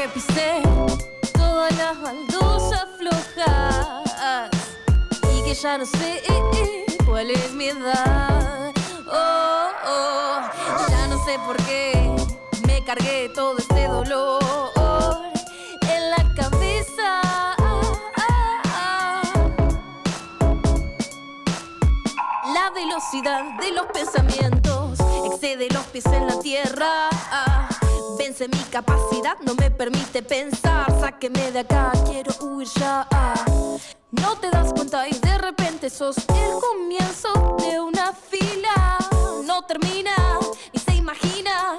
que pisé todas las baldosas flojas y que ya no sé cuál es mi edad. Oh, oh, ya no sé por qué me cargué todo este dolor en la cabeza. La velocidad de los pensamientos excede los pies en la tierra. Mi capacidad, no me permite pensar. Sáqueme de acá, quiero huir ya. No te das cuenta y de repente sos el comienzo de una fila. No termina y se imagina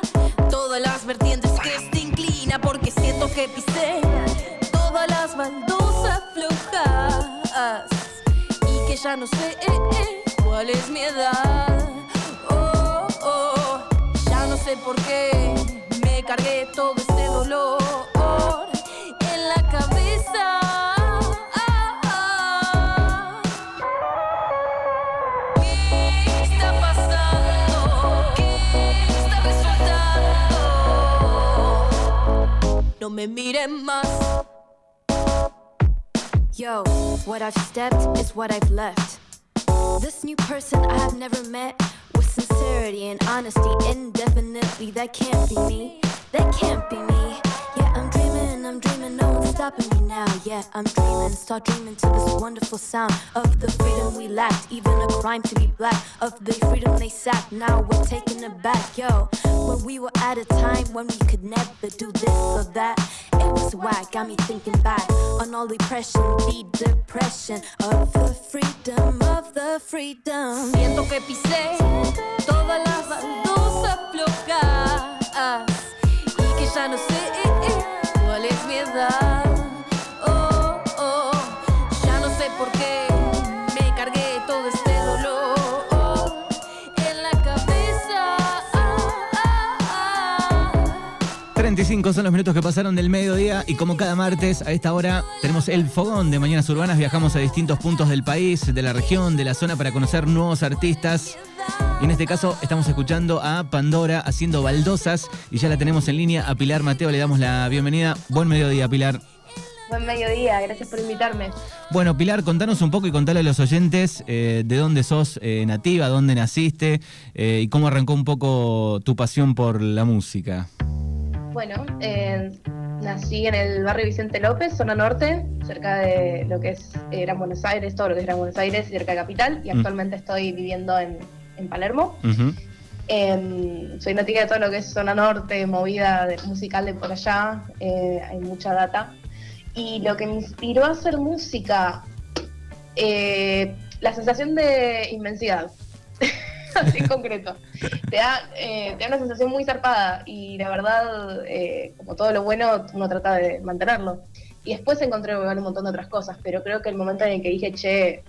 todas las vertientes que se inclina porque siento que pisé todas las baldosas flojas y que ya no sé eh, eh, cuál es mi edad. Oh, oh, ya no sé por qué cargué todo este dolor en la cabeza. No me miren más. Yo, what I've stepped is what I've left. This new person I have never met with sincerity and honesty, indefinitely. That can't be me. That can't be me. Yeah, I'm dreaming, I'm dreaming, no one's stopping me now. Yeah, I'm dreaming, start dreaming to this wonderful sound of the freedom we lacked. Even a crime to be black, of the freedom they sacked. Now we're taking it back, yo. When we were at a time when we could never do this or that, it was whack. Got me thinking back on all the oppression, the depression of the freedom, of the freedom. Siento que pisé 35 son los minutos que pasaron del mediodía y como cada martes a esta hora tenemos el fogón de Mañanas Urbanas, viajamos a distintos puntos del país, de la región, de la zona para conocer nuevos artistas. Y en este caso estamos escuchando a Pandora haciendo baldosas y ya la tenemos en línea a Pilar Mateo, le damos la bienvenida. Buen mediodía, Pilar. Buen mediodía, gracias por invitarme. Bueno, Pilar, contanos un poco y contale a los oyentes eh, de dónde sos eh, nativa, dónde naciste eh, y cómo arrancó un poco tu pasión por la música. Bueno, eh, nací en el barrio Vicente López, zona norte, cerca de lo que es eh, Gran Buenos Aires, todo lo que es Gran Buenos Aires, cerca de Capital, y Mm. actualmente estoy viviendo en, en Palermo. Eh, soy nativa de todo lo que es zona norte, movida de- musical de por allá, eh, hay mucha data. Y lo que me inspiró a hacer música, eh, la sensación de inmensidad, así en concreto. Te da, eh, te da una sensación muy zarpada y la verdad, eh, como todo lo bueno, uno trata de mantenerlo. Y después encontré un montón de otras cosas, pero creo que el momento en el que dije, che,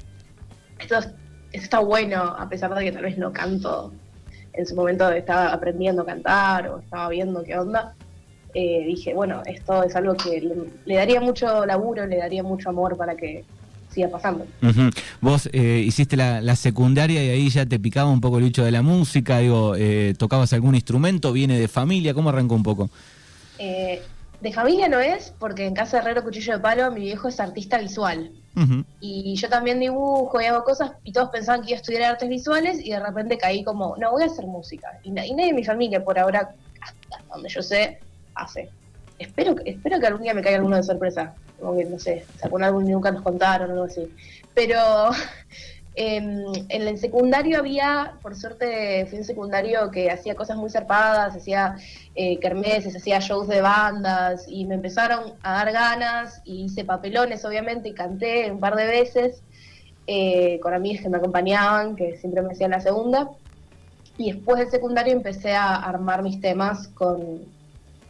esto, es- esto está bueno, a pesar de que tal vez no canto en su momento estaba aprendiendo a cantar o estaba viendo qué onda, eh, dije, bueno, esto es algo que le daría mucho laburo, le daría mucho amor para que siga pasando. Vos eh, hiciste la, la secundaria y ahí ya te picaba un poco el bicho de la música, digo, eh, ¿tocabas algún instrumento? ¿Viene de familia? ¿Cómo arrancó un poco? Eh, de familia no es, porque en casa de Herrero Cuchillo de Palo mi viejo es artista visual. Y yo también dibujo y hago cosas y todos pensaban que iba a estudiar artes visuales y de repente caí como, no, voy a hacer música. Y, na- y nadie de mi familia por ahora, hasta donde yo sé, hace. Espero, que- espero que algún día me caiga alguno de sorpresa. Como que, no sé, sacó un álbum y nunca nos contaron o algo así. Pero em, en el secundario había, por suerte fui un secundario que hacía cosas muy zarpadas, hacía eh, kermeses, hacía shows de bandas y me empezaron a dar ganas y hice papelones obviamente y canté un par de veces eh, con amigas que me acompañaban, que siempre me hacían la segunda. Y después del secundario empecé a armar mis temas con,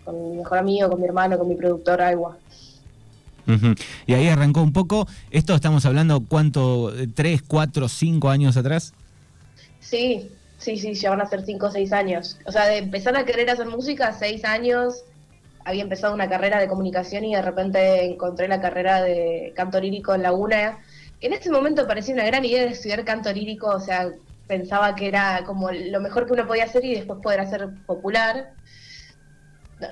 mi mejor amigo, con mi hermano, con mi productor Agua. Ujú. Y ahí arrancó un poco. Esto estamos hablando, ¿cuánto? Eh, ¿Tres, cuatro, cinco años atrás? Sí, sí, sí, ya van a ser cinco o seis años. O sea, de empezar a querer hacer música, seis años, había empezado una carrera de comunicación y de repente encontré la carrera de canto lírico en Laguna. En ese momento parecía una gran idea de estudiar canto lírico, o sea, pensaba que era como lo mejor que uno podía hacer y después poder hacer popular.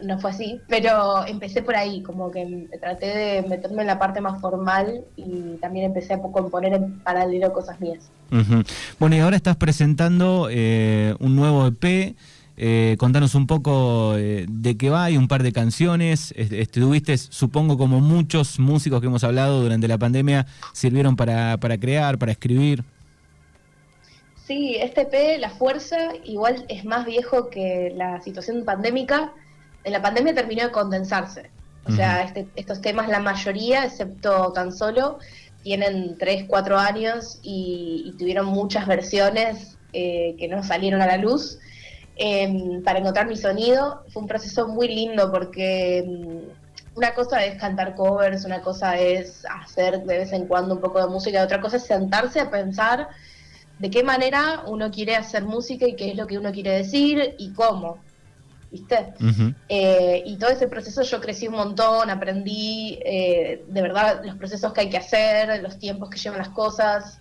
No, fue así, pero empecé por ahí, como que traté de meterme en la parte más formal y también empecé a componer en paralelo cosas mías. Bueno, y ahora estás presentando eh, un nuevo EP. Eh, contanos un poco eh, de qué va, hay un par de canciones. Estuviste, supongo, como muchos músicos que hemos hablado durante la pandemia, sirvieron para, para crear, para escribir. Sí, este EP, La Fuerza, igual es más viejo que la situación pandémica. En la pandemia terminó de condensarse. O sea, este, estos temas, la mayoría, excepto tan solo, tienen 3, 4 años y, tuvieron muchas versiones eh, que no salieron a la luz. Em, para encontrar mi sonido fue un proceso muy lindo porque em, una cosa es cantar covers, una cosa es hacer de vez en cuando un poco de música, otra cosa es sentarse a pensar de qué manera uno quiere hacer música y qué es lo que uno quiere decir y cómo. ¿Viste? Eh, y todo ese proceso yo crecí un montón, aprendí eh, de verdad los procesos que hay que hacer, los tiempos que llevan las cosas,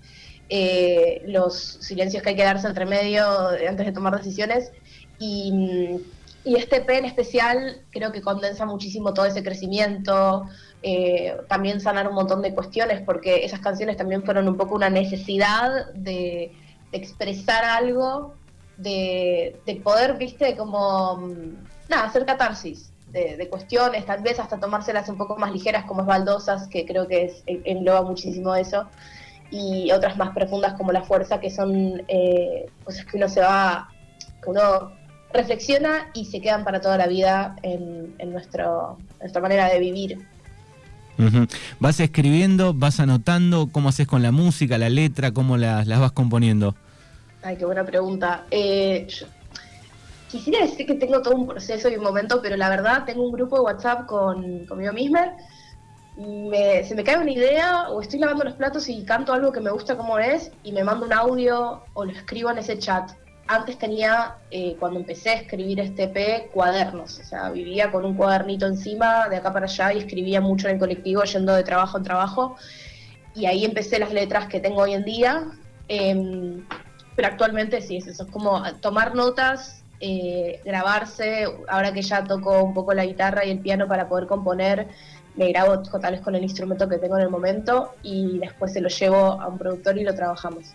eh, los silencios que hay que darse entre medio antes de tomar decisiones. Y, y este P en especial creo que condensa muchísimo todo ese crecimiento, eh, también sanar un montón de cuestiones, porque esas canciones también fueron un poco una necesidad de, expresar algo, de, poder, viste, como, mm, hacer catarsis de, cuestiones, tal vez hasta tomárselas un poco más ligeras como es Baldosas, que creo que es, engloba muchísimo eso, y otras más profundas como La Fuerza, que son eh, cosas que uno se va, que uno reflexiona y se quedan para toda la vida en, nuestro, nuestra manera de vivir. ¿Vas escribiendo, vas anotando? ¿Cómo haces con la música, la letra? ¿Cómo las, vas componiendo? Ay, qué buena pregunta. Eh, quisiera decir que tengo todo un proceso y un momento, pero la verdad tengo un grupo de WhatsApp con, conmigo misma. se me cae una idea o estoy lavando los platos y canto algo que me gusta como es y me mando un audio o lo escribo en ese chat antes tenía, eh, cuando empecé a escribir este EP, cuadernos, o sea, vivía con un cuadernito encima, de acá para allá, y escribía mucho en el colectivo, yendo de trabajo en trabajo, y ahí empecé las letras que tengo hoy en día, em, pero actualmente sí, es eso, es como tomar notas, eh, grabarse, ahora que ya toco un poco la guitarra y el piano para poder componer, me grabo tal vez con el instrumento que tengo en el momento y después se lo llevo a un productor y lo trabajamos.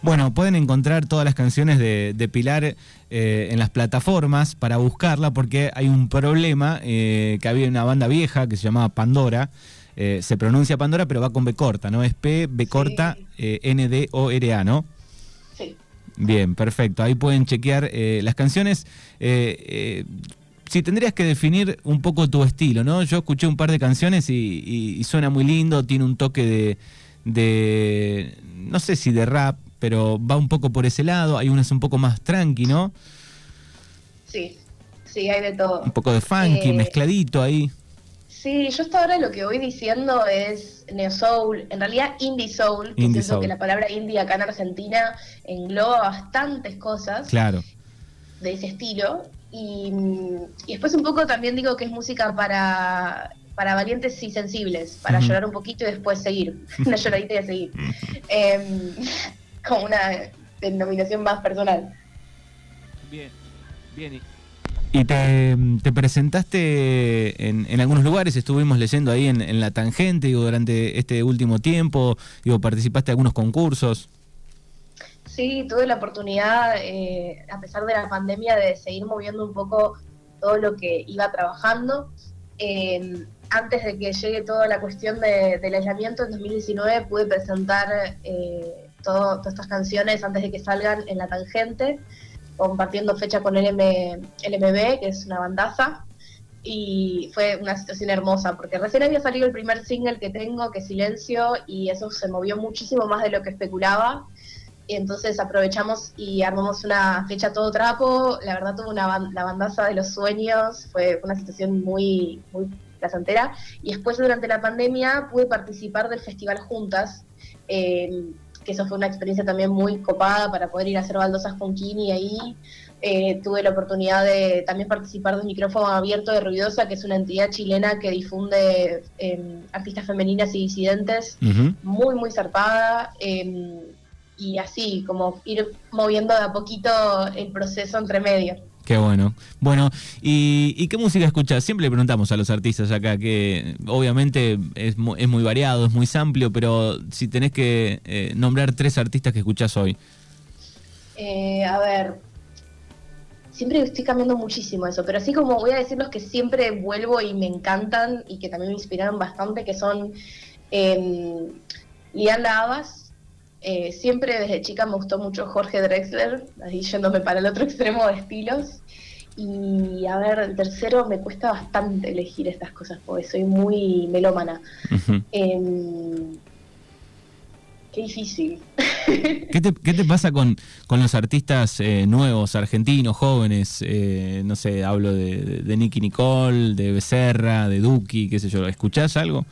Bueno, pueden encontrar todas las canciones de, Pilar eh, en las plataformas para buscarla porque hay un problema eh, que había una banda vieja que se llamaba Pandora. Eh, se pronuncia Pandora, pero va con B corta, ¿no? Es P, B corta, N, D, O, R, A, ¿no? Bien, perfecto. Ahí pueden chequear las canciones si tendrías que definir un poco tu estilo, ¿no? Yo escuché un par de canciones y, suena muy lindo, tiene un toque de, no sé si de rap, pero va un poco por ese lado, hay unas un poco más tranqui, ¿no? Sí, sí, hay de todo. Un poco de funky, eh, mezcladito ahí. Sí, yo hasta ahora lo que voy diciendo es neo soul, en realidad indie soul, que indie que la palabra indie acá en Argentina engloba bastantes cosas. Claro. De ese estilo. Y, después un poco también digo que es música para, para valientes y sensibles, para llorar un poquito y después seguir. una lloradita y a seguir. Em, como una denominación más personal. Bien, bien. Y te, te presentaste en, algunos lugares, estuvimos leyendo ahí en, en La Tangente, digo, durante este último tiempo, digo, participaste en algunos concursos. Sí, tuve la oportunidad, eh, a pesar de la pandemia, de seguir moviendo un poco todo lo que iba trabajando. Eh, antes de que llegue toda la cuestión del aislamiento, en 2019 pude presentar eh, todas estas canciones antes de que salgan en La Tangente, compartiendo fecha con LM, LMB, que es una bandaza. Y fue una situación hermosa, porque recién había salido el primer single que tengo, que Silencio, y eso se movió muchísimo más de lo que especulaba y entonces aprovechamos y armamos una fecha todo trapo. La verdad tuvo una la bandaza de los sueños, fue una situación muy, muy placentera. Y después durante la pandemia pude participar del festival Juntas, eh, que eso fue una experiencia también muy copada para poder ir a hacer baldosas con Kini ahí. Eh, tuve la oportunidad de también participar del micrófono abierto de Ruidosa, que es una entidad chilena que difunde eh, artistas femeninas y disidentes, muy, muy zarpada y así, como ir moviendo de a poquito el proceso entre medio. Qué bueno. Bueno, ¿y, qué música escuchas? Siempre le preguntamos a los artistas acá, que obviamente es, es muy variado, es muy amplio, pero si tenés que eh, nombrar tres artistas que escuchás hoy. Eh, a ver, siempre estoy cambiando muchísimo eso, pero así como voy a decir los que siempre vuelvo y me encantan y que también me inspiraron bastante, que son eh, Liana Abbas, eh, siempre desde chica me gustó mucho Jorge Drexler, ahí yéndome para el otro extremo de estilos. Y a ver, el tercero me cuesta bastante elegir estas cosas porque soy muy melómana. Em, qué difícil. ¿Qué te, pasa con, los artistas eh, nuevos, argentinos, jóvenes? Eh, no sé, hablo de, de Nicky Nicole, de Becerra, de Duki, qué sé yo. ¿Escuchás algo?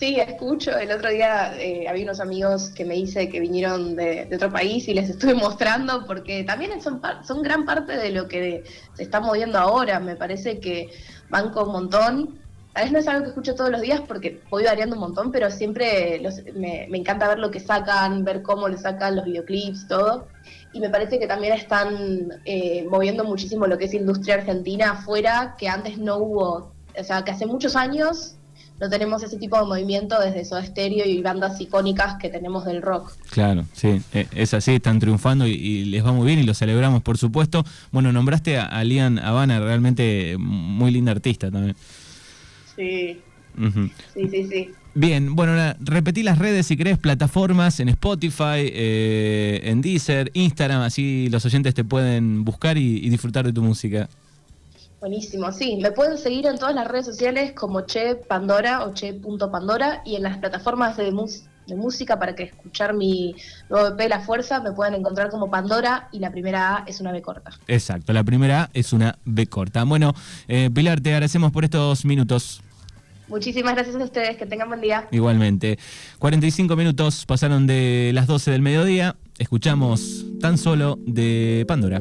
Sí, escucho. El otro día eh, había unos amigos que me dice que vinieron de, otro país y les estuve mostrando porque también son, gran parte de lo que se está moviendo ahora. Me parece que van con un montón. A veces no es algo que escucho todos los días porque voy variando un montón, pero siempre me, encanta ver lo que sacan, ver cómo lo sacan, los videoclips, todo. Y me parece que también están eh, moviendo muchísimo lo que es industria argentina afuera, que antes no hubo, o sea, que hace muchos años no tenemos ese tipo de movimiento desde Soda Stereo y bandas icónicas que tenemos del rock. Claro, sí, e, es así, están triunfando y, les va muy bien y lo celebramos, por supuesto. Bueno, nombraste a, Lian Habana, realmente muy linda artista también. Sí. Sí, sí, sí. Bien, bueno, repetí las redes si querés, plataformas en Spotify, eh, en Deezer, Instagram, así los oyentes te pueden buscar y disfrutar de tu música. Buenísimo, sí. Me pueden seguir en todas las redes sociales como Che Pandora o Che.pandora y en las plataformas de, de música para que escuchar mi nuevo EP La Fuerza me pueden encontrar como Pandora y la primera A es una B corta. Exacto, la primera A es una B corta. Bueno, eh, Pilar, te agradecemos por estos minutos. Muchísimas gracias a ustedes, que tengan buen día. Igualmente. 45 minutos pasaron de las 12 del mediodía. Escuchamos tan solo de Pandora.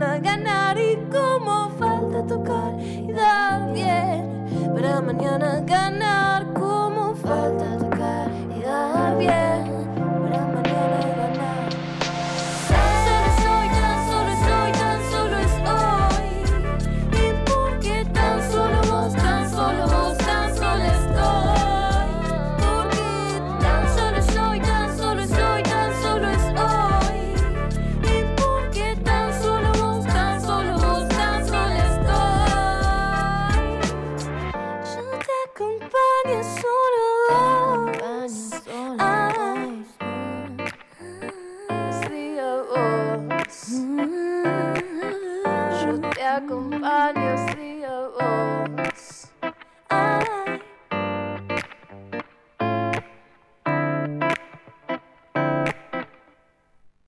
gana ganar y cómo falta tocar y dar bien para mañana ganar.